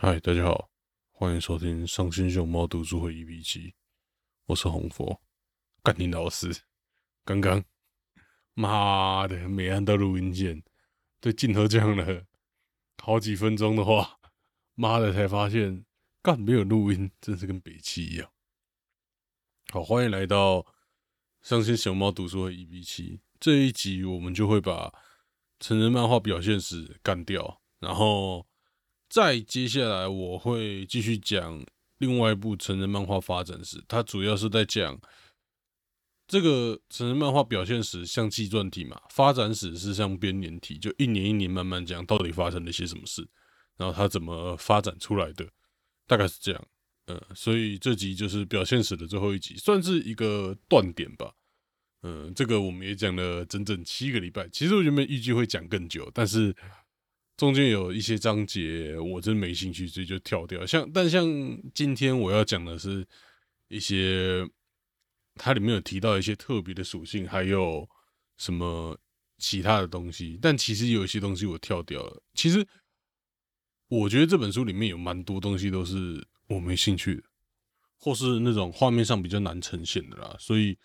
嗨，大家好，欢迎收听《伤心熊猫读书会》EP 七，我是红佛，干你老师。刚刚，妈的，没按到录音键，对镜头讲了好几分钟的话，妈的，才发现干没有录音，真是跟北七一样。好，欢迎来到《伤心熊猫读书会》EP 七，这一集我们就会把成人漫画表现史干掉，然后。再接下来，我会继续讲另外一部成人漫画发展史。它主要是在讲这个成人漫画表现史，像纪传体嘛；发展史是像编年体，就一年一年慢慢讲到底发生了些什么事，然后它怎么发展出来的，大概是这样。呃，所以这集就是表现史的最后一集，算是一个断点吧。嗯，这个我们也讲了整整七个礼拜。其实我原本预计会讲更久，但是。中间有一些章节我真没兴趣，所以就跳掉。像但像今天我要讲的是一些，它里面有提到一些特别的属性，还有什么其他的东西。但其实有一些东西我跳掉了。其实我觉得这本书里面有蛮多东西都是我没兴趣的，或是那种画面上比较难呈现的啦。所以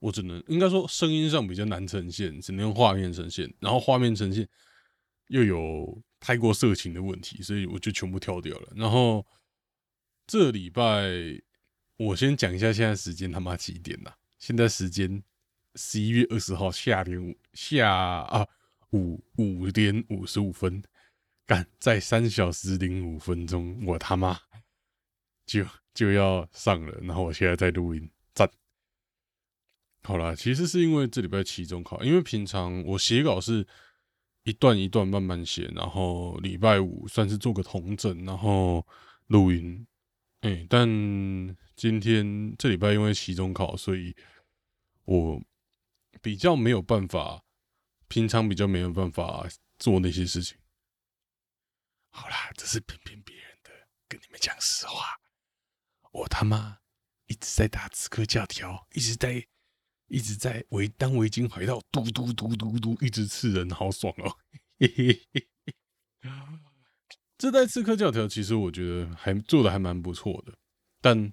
我只能应该说声音上比较难呈现，只能用画面呈现。然后画面呈现。又有太过色情的问题，所以我就全部跳掉了。然后这礼拜我先讲一下现在时间他妈几点呐？现在时间十一月二十号下午下啊五五点五十五分，干在三小时零五分钟，我他妈就就要上了。然后我现在在录音，赞。好啦，其实是因为这礼拜期中考，因为平常我写稿是。一段一段慢慢写，然后礼拜五算是做个同整，然后录音。哎，但今天这礼拜因为期中考，所以我比较没有办法，平常比较没有办法做那些事情。好啦，这是骗骗别人的，跟你们讲实话，我他妈一直在打刺客教条，一直在。一直在围当围巾怀到嘟嘟嘟嘟嘟，一直刺人，好爽哦！嘿嘿嘿嘿。这代刺客教条其实我觉得还做的还蛮不错的，但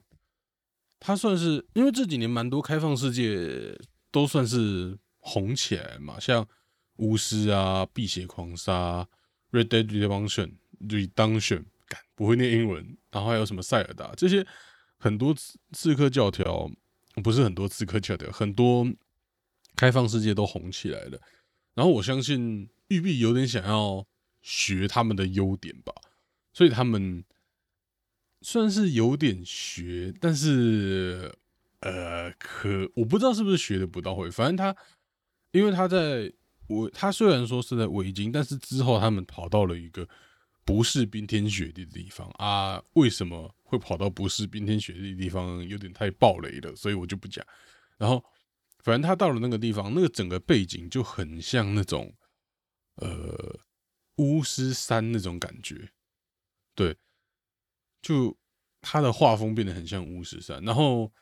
它算是因为这几年蛮多开放世界都算是红起来嘛，像巫师啊、辟邪狂杀、Red Dead Redemption、Redemption，敢不会念英文，然后还有什么塞尔达这些很多刺刺客教条。不是很多刺客教的，很多开放世界都红起来了。然后我相信玉璧有点想要学他们的优点吧，所以他们算是有点学，但是呃，可我不知道是不是学的不到位。反正他，因为他在我他虽然说是在围巾，但是之后他们跑到了一个不是冰天雪地的地方啊？为什么？会跑到不是冰天雪地的地方，有点太暴雷了，所以我就不讲。然后，反正他到了那个地方，那个整个背景就很像那种，呃，巫师山那种感觉。对，就他的画风变得很像巫师山。然后，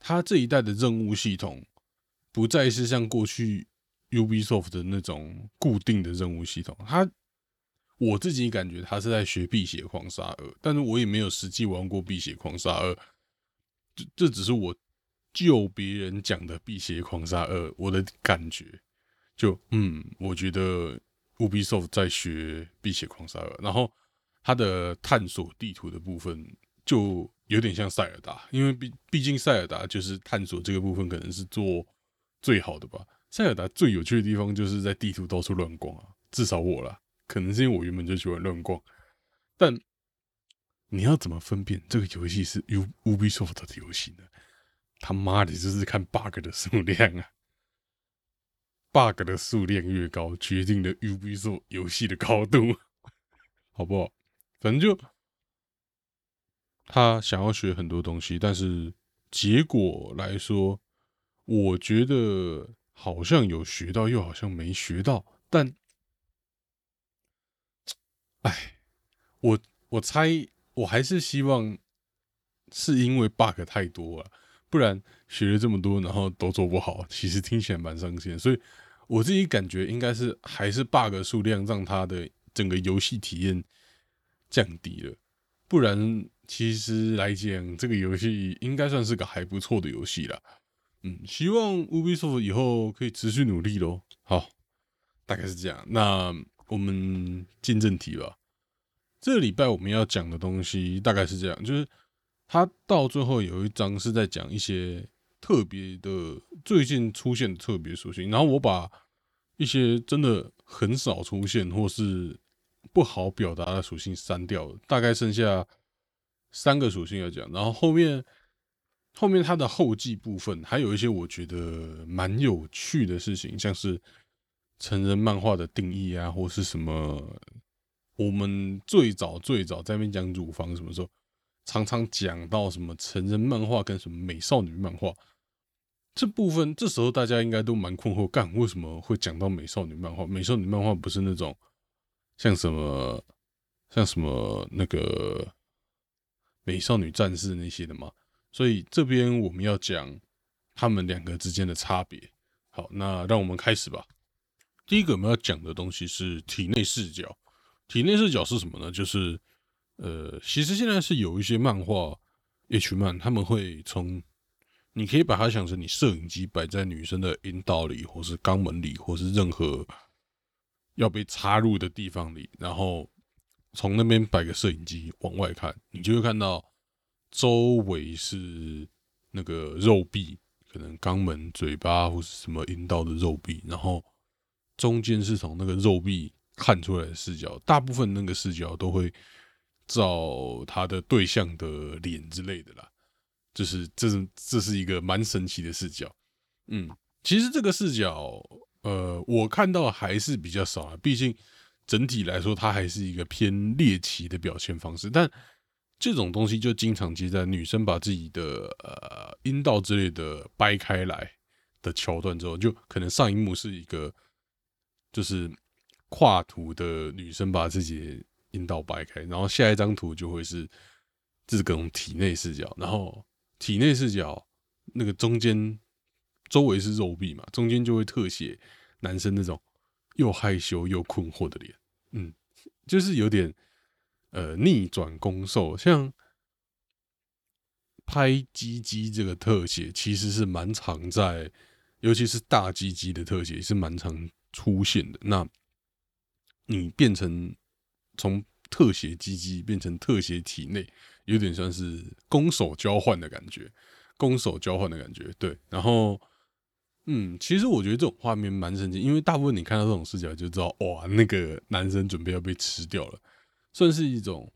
他这一代的任务系统不再是像过去 Ubisoft 的那种固定的任务系统，它。我自己感觉他是在学《辟邪狂杀二》，但是我也没有实际玩过《辟邪狂杀二》，这这只是我就别人讲的《辟邪狂杀二》，我的感觉就嗯，我觉得 Ubisoft 在学《辟邪狂杀二》，然后它的探索地图的部分就有点像塞尔达，因为毕毕竟塞尔达就是探索这个部分可能是做最好的吧。塞尔达最有趣的地方就是在地图到处乱逛啊，至少我啦。可能是因为我原本就喜欢乱逛，但你要怎么分辨这个游戏是 U Ubisoft 的游戏呢？他妈的，就是看 bug 的数量啊！bug 的数量越高，决定了 Ubisoft 游戏的高度，好不好？反正就他想要学很多东西，但是结果来说，我觉得好像有学到，又好像没学到，但。哎，我我猜我还是希望是因为 bug 太多了，不然学了这么多，然后都做不好，其实听起来蛮伤心。所以我自己感觉应该是还是 bug 数量让他的整个游戏体验降低了。不然其实来讲，这个游戏应该算是个还不错的游戏了。嗯，希望 Ubisoft 以后可以持续努力喽。好，大概是这样。那我们进正题吧。这礼拜我们要讲的东西大概是这样，就是它到最后有一章是在讲一些特别的最近出现的特别属性，然后我把一些真的很少出现或是不好表达的属性删掉了，大概剩下三个属性要讲，然后后面后面它的后记部分还有一些我觉得蛮有趣的事情，像是成人漫画的定义啊，或是什么。我们最早最早在那边讲乳房，什么时候常常讲到什么成人漫画跟什么美少女漫画这部分，这时候大家应该都蛮困惑，干为什么会讲到美少女漫画？美少女漫画不是那种像什么像什么那个美少女战士那些的吗？所以这边我们要讲他们两个之间的差别。好，那让我们开始吧。第一个我们要讲的东西是体内视角。体内视角是什么呢？就是，呃，其实现在是有一些漫画 H 漫，他们会从，你可以把它想成你摄影机摆在女生的阴道里，或是肛门里，或是任何要被插入的地方里，然后从那边摆个摄影机往外看，你就会看到周围是那个肉壁，可能肛门、嘴巴或是什么阴道的肉壁，然后中间是从那个肉壁。看出来的视角，大部分那个视角都会照他的对象的脸之类的啦，就是这是这是一个蛮神奇的视角。嗯，其实这个视角，呃，我看到还是比较少啊，毕竟整体来说，它还是一个偏猎奇的表现方式。但这种东西就经常接在女生把自己的呃阴道之类的掰开来的桥段之后，就可能上一幕是一个就是。跨图的女生把自己阴道掰开，然后下一张图就会是这种体内视角，然后体内视角那个中间周围是肉壁嘛，中间就会特写男生那种又害羞又困惑的脸，嗯，就是有点呃逆转攻受，像拍鸡鸡这个特写其实是蛮常在，尤其是大鸡鸡的特写是蛮常出现的，那。你变成从特写机机变成特写体内，有点像是攻守交换的感觉，攻守交换的感觉。对，然后，嗯，其实我觉得这种画面蛮神奇，因为大部分你看到这种视角就知道，哇，那个男生准备要被吃掉了，算是一种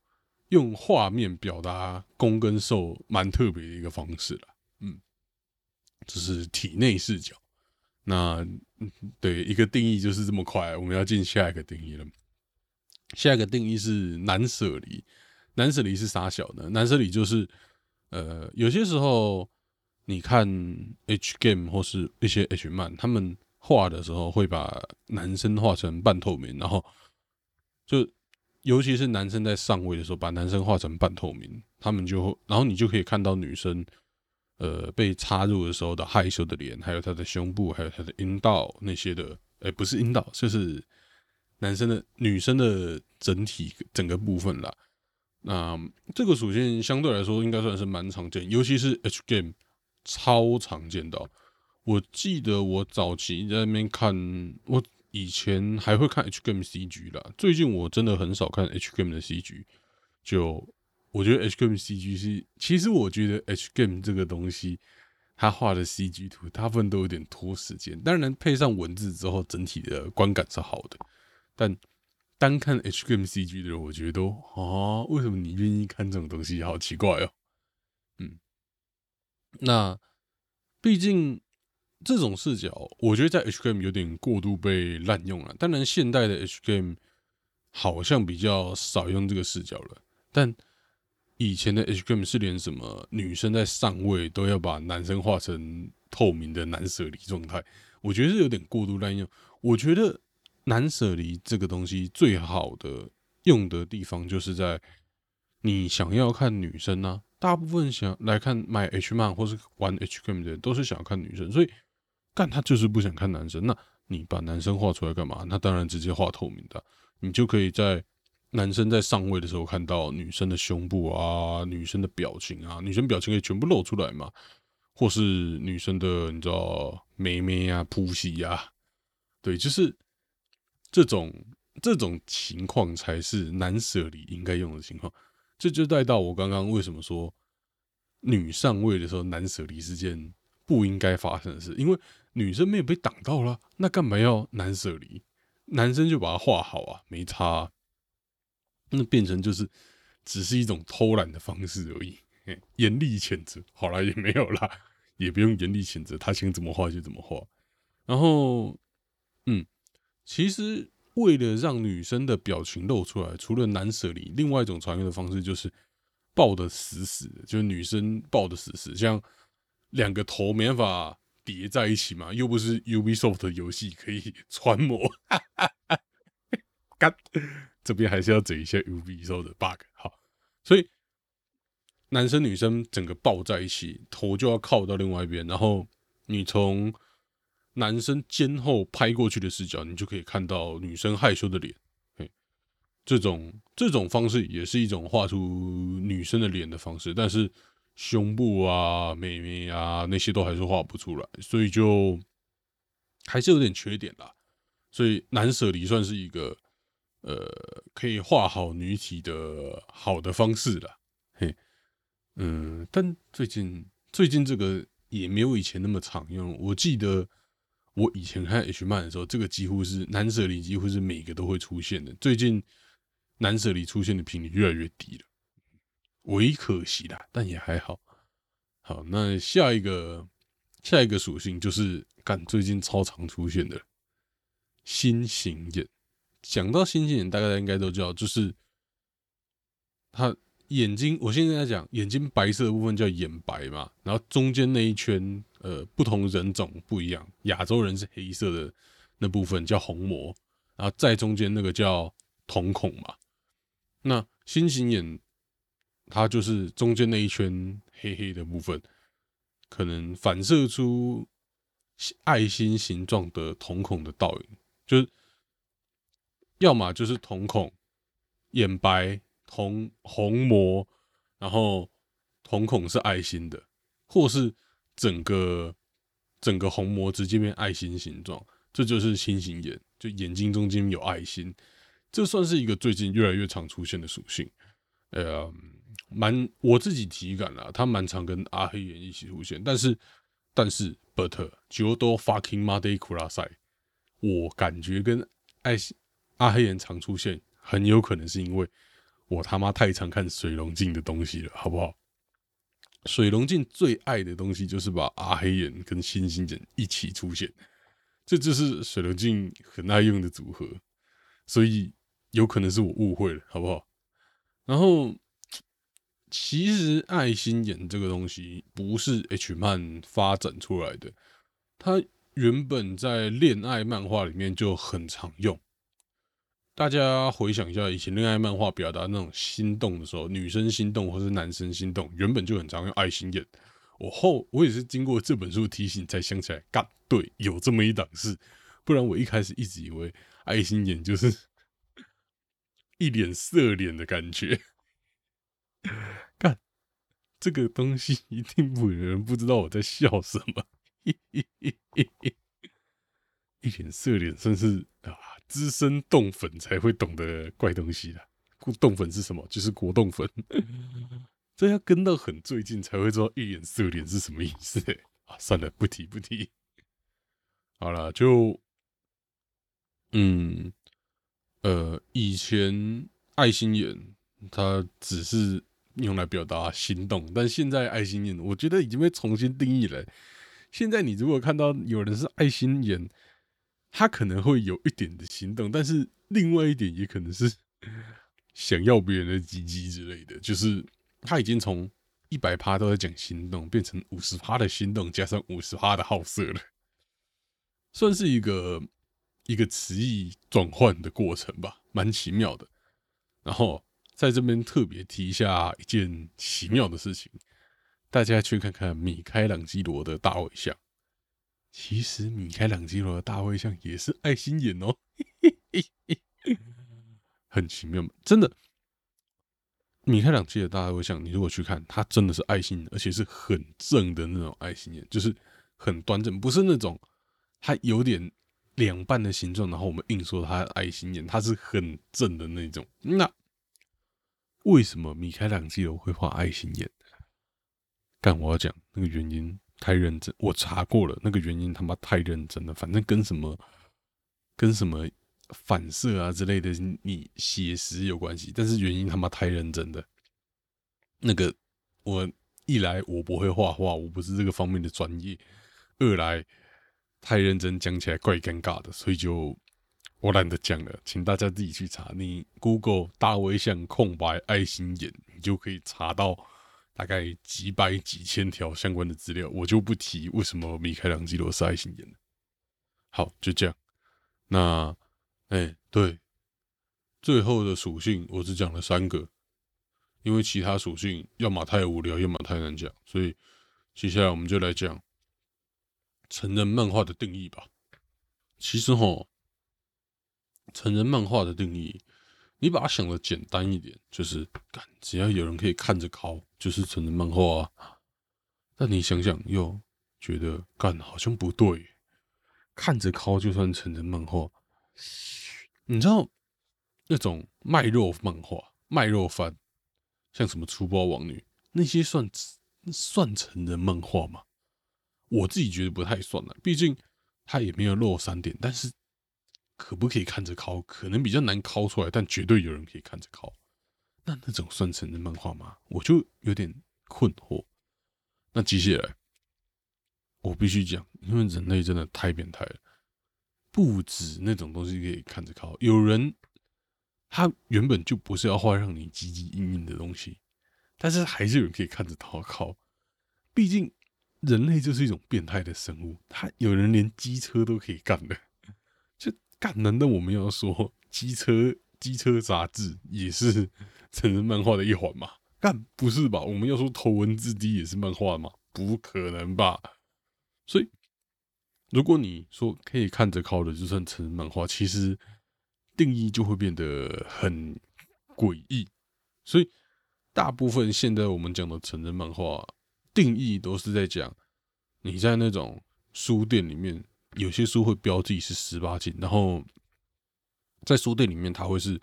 用画面表达攻跟受蛮特别的一个方式了。嗯，这是体内视角。那对一个定义就是这么快，我们要进下一个定义了。下一个定义是难舍离，难舍离是啥小呢？难舍离就是呃，有些时候你看 H game 或是一些 H 漫，他们画的时候会把男生画成半透明，然后就尤其是男生在上位的时候，把男生画成半透明，他们就然后你就可以看到女生。呃，被插入的时候的害羞的脸，还有他的胸部，还有他的阴道那些的，哎，不是阴道，就是男生的、女生的整体整个部分啦。那这个属性相对来说应该算是蛮常见，尤其是 H game 超常见到。我记得我早期在那边看，我以前还会看 H game CG 啦，最近我真的很少看 H game 的 CG，就。我觉得 H game CG 是，其实我觉得 H game 这个东西，他画的 CG 图大部分都有点拖时间。当然配上文字之后，整体的观感是好的。但单看 H game CG 的人，我觉得都啊，为什么你愿意看这种东西？好奇怪哦。嗯，那毕竟这种视角，我觉得在 H game 有点过度被滥用了。当然，现代的 H game 好像比较少用这个视角了，但。以前的 HGM 是连什么女生在上位都要把男生画成透明的男舍离状态，我觉得是有点过度滥用。我觉得男舍离这个东西最好的用的地方，就是在你想要看女生呢，大部分想来看买 H 漫或是玩 HGM 的人都是想要看女生，所以干他就是不想看男生。那你把男生画出来干嘛？那当然直接画透明的，你就可以在。男生在上位的时候看到女生的胸部啊、女生的表情啊，女生表情可以全部露出来嘛，或是女生的你知道妹妹啊、扑戏啊，对，就是这种这种情况才是男舍里应该用的情况。这就带到我刚刚为什么说女上位的时候男舍离是件不应该发生的事，因为女生没有被挡到了，那干嘛要男舍离？男生就把它画好啊，没差。那变成就是只是一种偷懒的方式而已，严厉谴责好了也没有啦，也不用严厉谴责，他想怎么画就怎么画。然后，嗯，其实为了让女生的表情露出来，除了男舍离，另外一种传阅的方式就是抱的死死的，就是女生抱的死死，像两个头没办法叠在一起嘛，又不是 Ubisoft 游戏可以 穿模，干。这边还是要整一些 U V 后的 bug，好，所以男生女生整个抱在一起，头就要靠到另外一边，然后你从男生肩后拍过去的视角，你就可以看到女生害羞的脸。这种这种方式也是一种画出女生的脸的方式，但是胸部啊、美眉啊那些都还是画不出来，所以就还是有点缺点啦。所以难舍离算是一个。呃，可以画好女体的好的方式了，嘿，嗯，但最近最近这个也没有以前那么常用。我记得我以前看 H 漫的时候，这个几乎是男舍里几乎是每个都会出现的。最近男舍里出现的频率越来越低了，唯可惜啦，但也还好。好，那下一个下一个属性就是干最近超常出现的新型眼。讲到星星眼，大家应该都知道，就是他眼睛。我现在在讲眼睛白色的部分叫眼白嘛，然后中间那一圈，呃，不同人种不一样。亚洲人是黑色的那部分叫虹膜，然后在中间那个叫瞳孔嘛。那星星眼，它就是中间那一圈黑黑的部分，可能反射出爱心形状的瞳孔的倒影，就是。要么就是瞳孔、眼白、瞳虹膜，然后瞳孔是爱心的，或是整个整个虹膜直接变爱心形状，这就是心形眼，就眼睛中间有爱心，这算是一个最近越来越常出现的属性。呃，蛮我自己体感啦，它蛮常跟阿黑眼一起出现，但是但是，but Jodo fucking m o d e y k u r a s a i 我感觉跟爱心。阿黑眼常出现，很有可能是因为我他妈太常看水龙镜的东西了，好不好？水龙镜最爱的东西就是把阿黑眼跟星星眼一起出现，这就是水龙镜很爱用的组合，所以有可能是我误会了，好不好？然后，其实爱心眼这个东西不是 H 漫发展出来的，它原本在恋爱漫画里面就很常用。大家回想一下，以前恋爱漫画表达那种心动的时候，女生心动或是男生心动，原本就很常用爱心眼。我后我也是经过这本书提醒才想起来，干对，有这么一档事，不然我一开始一直以为爱心眼就是 一脸色脸的感觉。干这个东西一定不有人不知道我在笑什么，一脸色脸真是啊。资深冻粉才会懂得怪东西的，冻粉是什么？就是果冻粉。这要跟到很最近才会知道一脸色脸是什么意思。啊，算了，不提不提。好了，就嗯呃，以前爱心眼它只是用来表达心动，但现在爱心眼我觉得已经被重新定义了。现在你如果看到有人是爱心眼，他可能会有一点的心动，但是另外一点也可能是 想要别人的鸡鸡之类的，就是他已经从一百趴都在讲心动，变成五十趴的心动加上五十趴的好色了，算是一个一个词义转换的过程吧，蛮奇妙的。然后在这边特别提一下一件奇妙的事情，大家去看看米开朗基罗的大卫像。其实米开朗基罗的大卫像也是爱心眼哦，很奇妙，真的。米开朗基罗的，大卫像，你如果去看，他真的是爱心，而且是很正的那种爱心眼，就是很端正，不是那种他有点两半的形状，然后我们硬说他爱心眼，他是很正的那种。那为什么米开朗基罗会画爱心眼？但我要讲那个原因太认真，我查过了，那个原因他妈太认真了，反正跟什么跟什么。反射啊之类的，你写实有关系，但是原因他妈太认真的。那个我一来我不会画画，我不是这个方面的专业；二来太认真，讲起来怪尴尬的，所以就我懒得讲了，请大家自己去查。你 Google 大微像空白爱心眼，你就可以查到大概几百几千条相关的资料。我就不提为什么米开朗基罗是爱心眼。好，就这样。那。哎，对，最后的属性我只讲了三个，因为其他属性要么太无聊，要么太难讲，所以接下来我们就来讲成人漫画的定义吧。其实哈，成人漫画的定义，你把它想的简单一点，就是，只要有人可以看着考，就是成人漫画啊。但你想想，又觉得干好像不对，看着考就算成人漫画。你知道那种卖肉漫画、卖肉番，像什么粗暴王女那些算算成人漫画吗？我自己觉得不太算了，毕竟它也没有露三点。但是可不可以看着考？可能比较难考出来，但绝对有人可以看着考。那种算成人漫画吗？我就有点困惑。那接下来我必须讲，因为人类真的太变态了。不止那种东西可以看着考，有人他原本就不是要画让你积极硬硬的东西，但是还是有人可以看着他考。毕竟人类就是一种变态的生物，他有人连机车都可以干的，就干。难道我们要说机车机车杂志也是成人漫画的一环嘛？干不是吧？我们要说头文字 D 也是漫画吗？不可能吧？所以。如果你说可以看着靠的就算成人漫画，其实定义就会变得很诡异。所以大部分现在我们讲的成人漫画定义都是在讲你在那种书店里面，有些书会标记是十八禁，然后在书店里面它会是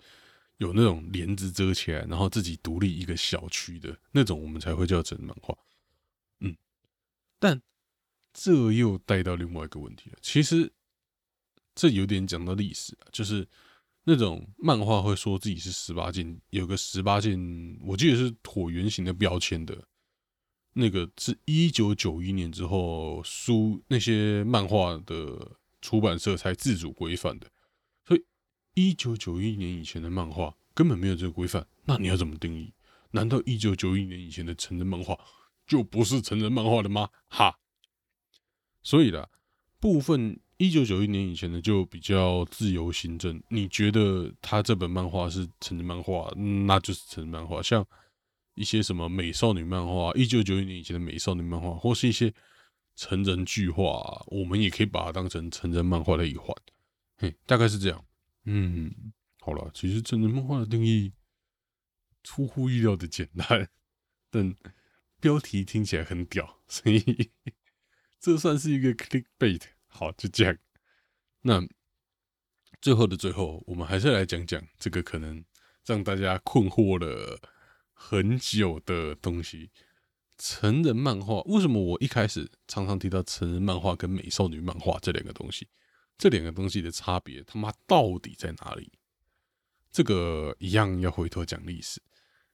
有那种帘子遮起来，然后自己独立一个小区的那种，我们才会叫成人漫画。嗯，但。这又带到另外一个问题了。其实这有点讲到历史啊，就是那种漫画会说自己是十八禁，有个十八禁，我记得是椭圆形的标签的，那个是一九九一年之后书那些漫画的出版社才自主规范的。一九九一年以前的漫画根本没有这个规范，那你要怎么定义？难道一九九一年以前的成人漫画就不是成人漫画了吗？哈！所以啦，部分一九九一年以前的就比较自由行政。你觉得他这本漫画是成人漫画，那就是成人漫画。像一些什么美少女漫画，一九九一年以前的美少女漫画，或是一些成人剧画，我们也可以把它当成成人漫画的一环。嘿，大概是这样。嗯，好了，其实成人漫画的定义出乎意料的简单，但标题听起来很屌，所以。这算是一个 clickbait，好，就这样。那最后的最后，我们还是来讲讲这个可能让大家困惑了很久的东西——成人漫画。为什么我一开始常常提到成人漫画跟美少女漫画这两个东西？这两个东西的差别，他妈到底在哪里？这个一样要回头讲历史。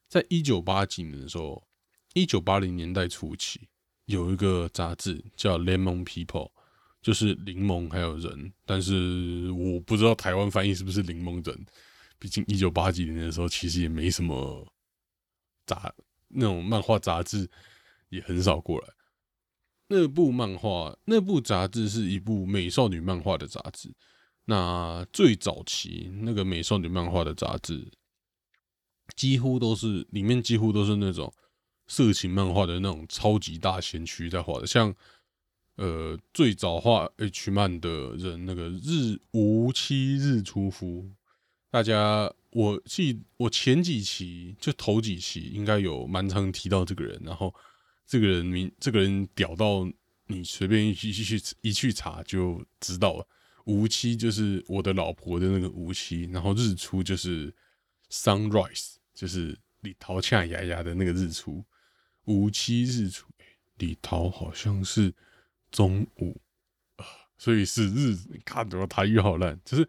在一九八几年的时候，一九八零年代初期。有一个杂志叫《Lemon People》，就是柠檬还有人，但是我不知道台湾翻译是不是柠檬人。毕竟一九八几年的时候，其实也没什么杂那种漫画杂志，也很少过来。那部漫画、那部杂志是一部美少女漫画的杂志。那最早期那个美少女漫画的杂志，几乎都是里面几乎都是那种。色情漫画的那种超级大先驱在画的，像呃最早画 H 漫的人，那个日无期日出夫，大家我记我前几期就头几期应该有蛮常提到这个人，然后这个人名这个人屌到你随便一去一去一去查就知道了。无期就是我的老婆的那个无期，然后日出就是 sunrise，就是李桃恰牙牙的那个日出。无期日出，李桃好像是中午，所以是日。看我台语好烂，就是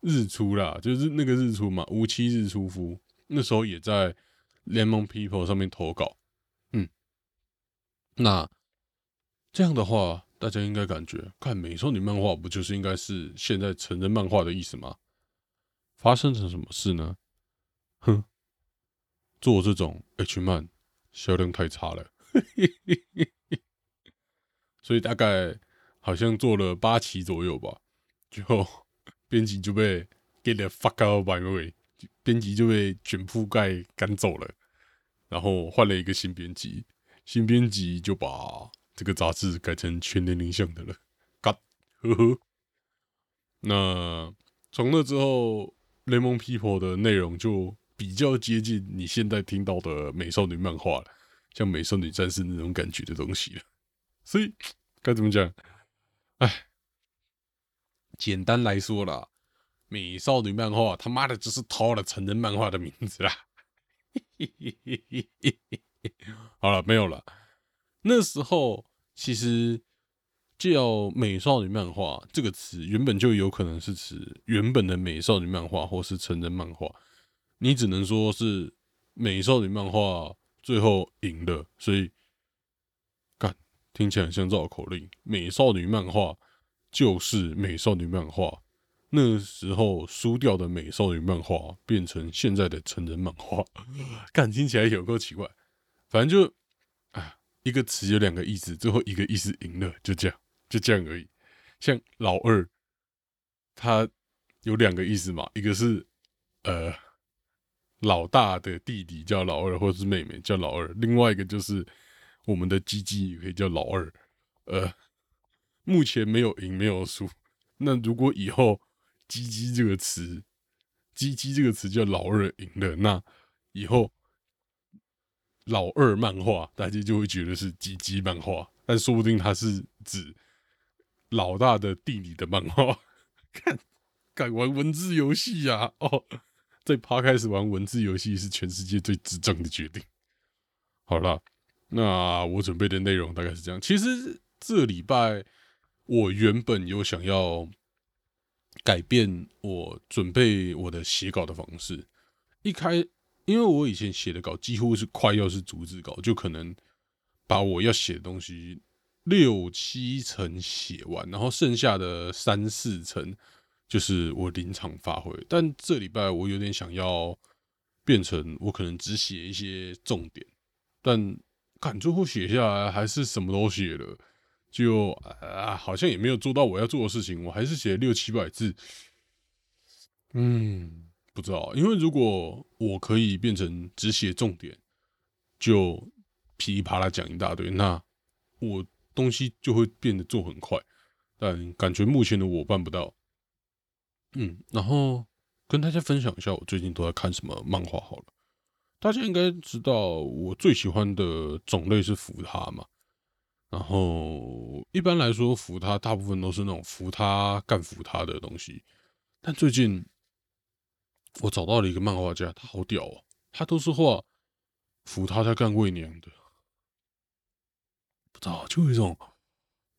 日出啦，就是那个日出嘛。无期日出夫那时候也在联盟 people 上面投稿，那这样的话。大家应该感觉看美少女漫画不就是应该是现在成人漫画的意思吗？发生成什么事呢？哼，做这种 H 漫销量太差了，所以大概好像做了八期左右吧，就编辑就被 get the fuck out by way，编辑就被卷铺盖赶走了，然后换了一个新编辑，新编辑就把。这个杂志改成全年龄向的了，嘎呵呵。那从那之后，《雷蒙 People》的内容就比较接近你现在听到的美少女漫画了，像美少女战士那种感觉的东西了。所以该怎么讲？哎，简单来说啦，美少女漫画他妈的就是偷了成人漫画的名字啦。嘿嘿嘿嘿嘿好了，没有了。那时候其实叫美少女漫画这个词，原本就有可能是指原本的美少女漫画，或是成人漫画。你只能说是美少女漫画最后赢了，所以干听起来像绕口令。美少女漫画就是美少女漫画，那时候输掉的美少女漫画变成现在的成人漫画，干听起来有够奇怪。反正就啊。一个词有两个意思，最后一个意思赢了，就这样，就这样而已。像老二，他有两个意思嘛，一个是呃老大的弟弟叫老二，或者是妹妹叫老二；另外一个就是我们的鸡鸡也可以叫老二。呃，目前没有赢，没有输。那如果以后“鸡鸡”这个词，“鸡鸡”这个词叫老二赢了，那以后。老二漫画，大家就会觉得是鸡鸡漫画，但说不定他是指老大的弟弟的漫画。看，敢玩文字游戏呀？哦，在趴开始玩文字游戏是全世界最智障的决定。好了，那我准备的内容大概是这样。其实这礼拜我原本有想要改变我准备我的写稿的方式，一开。因为我以前写的稿几乎是快要是逐字稿，就可能把我要写的东西六七成写完，然后剩下的三四成就是我临场发挥。但这礼拜我有点想要变成我可能只写一些重点，但看最后写下来还是什么都写了，就啊好像也没有做到我要做的事情，我还是写六七百字，嗯。不知道，因为如果我可以变成只写重点，就噼里啪啦讲一大堆，那我东西就会变得做很快。但感觉目前的我办不到。嗯，然后跟大家分享一下我最近都在看什么漫画好了。大家应该知道我最喜欢的种类是扶他嘛。然后一般来说，扶他大部分都是那种扶他干扶他的东西，但最近。我找到了一个漫画家，他好屌哦！他都是画扶他在干魏娘的，不知道就有一种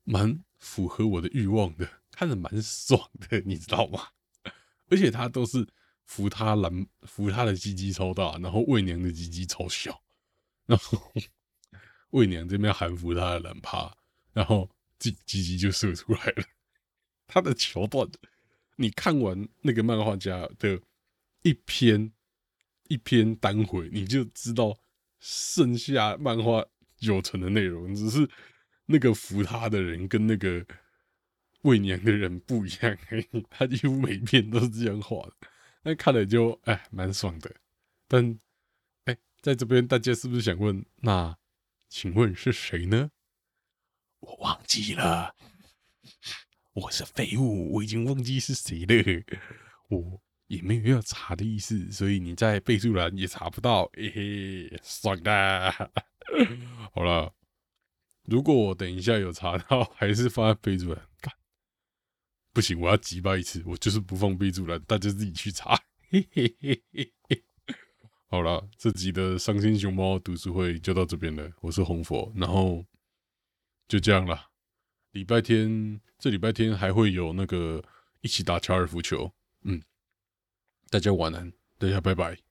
蛮符合我的欲望的，看着蛮爽的，你知道吗？而且他都是扶他蓝，扶他的鸡鸡超大，然后魏娘的鸡鸡超小，然后魏娘这边含服他的蓝趴，然后鸡鸡鸡就射出来了。他的桥段，你看完那个漫画家的。一篇一篇单回，你就知道剩下漫画九成的内容，只是那个扶他的人跟那个喂娘的人不一样，他几乎每一篇都是这样画的，那看了就哎蛮爽的。但哎，在这边大家是不是想问？那请问是谁呢？我忘记了，我是废物，我已经忘记是谁了。我。也没有要查的意思，所以你在备注栏也查不到，嘿嘿，爽的。好了，如果我等一下有查到，还是放在备注栏，不行，我要急败一次，我就是不放备注栏，大家自己去查。嘿嘿嘿嘿嘿。好了，这集的伤心熊猫读书会就到这边了，我是红佛，然后就这样了。礼拜天，这礼拜天还会有那个一起打高尔夫球，嗯。大家晚安，大家拜拜。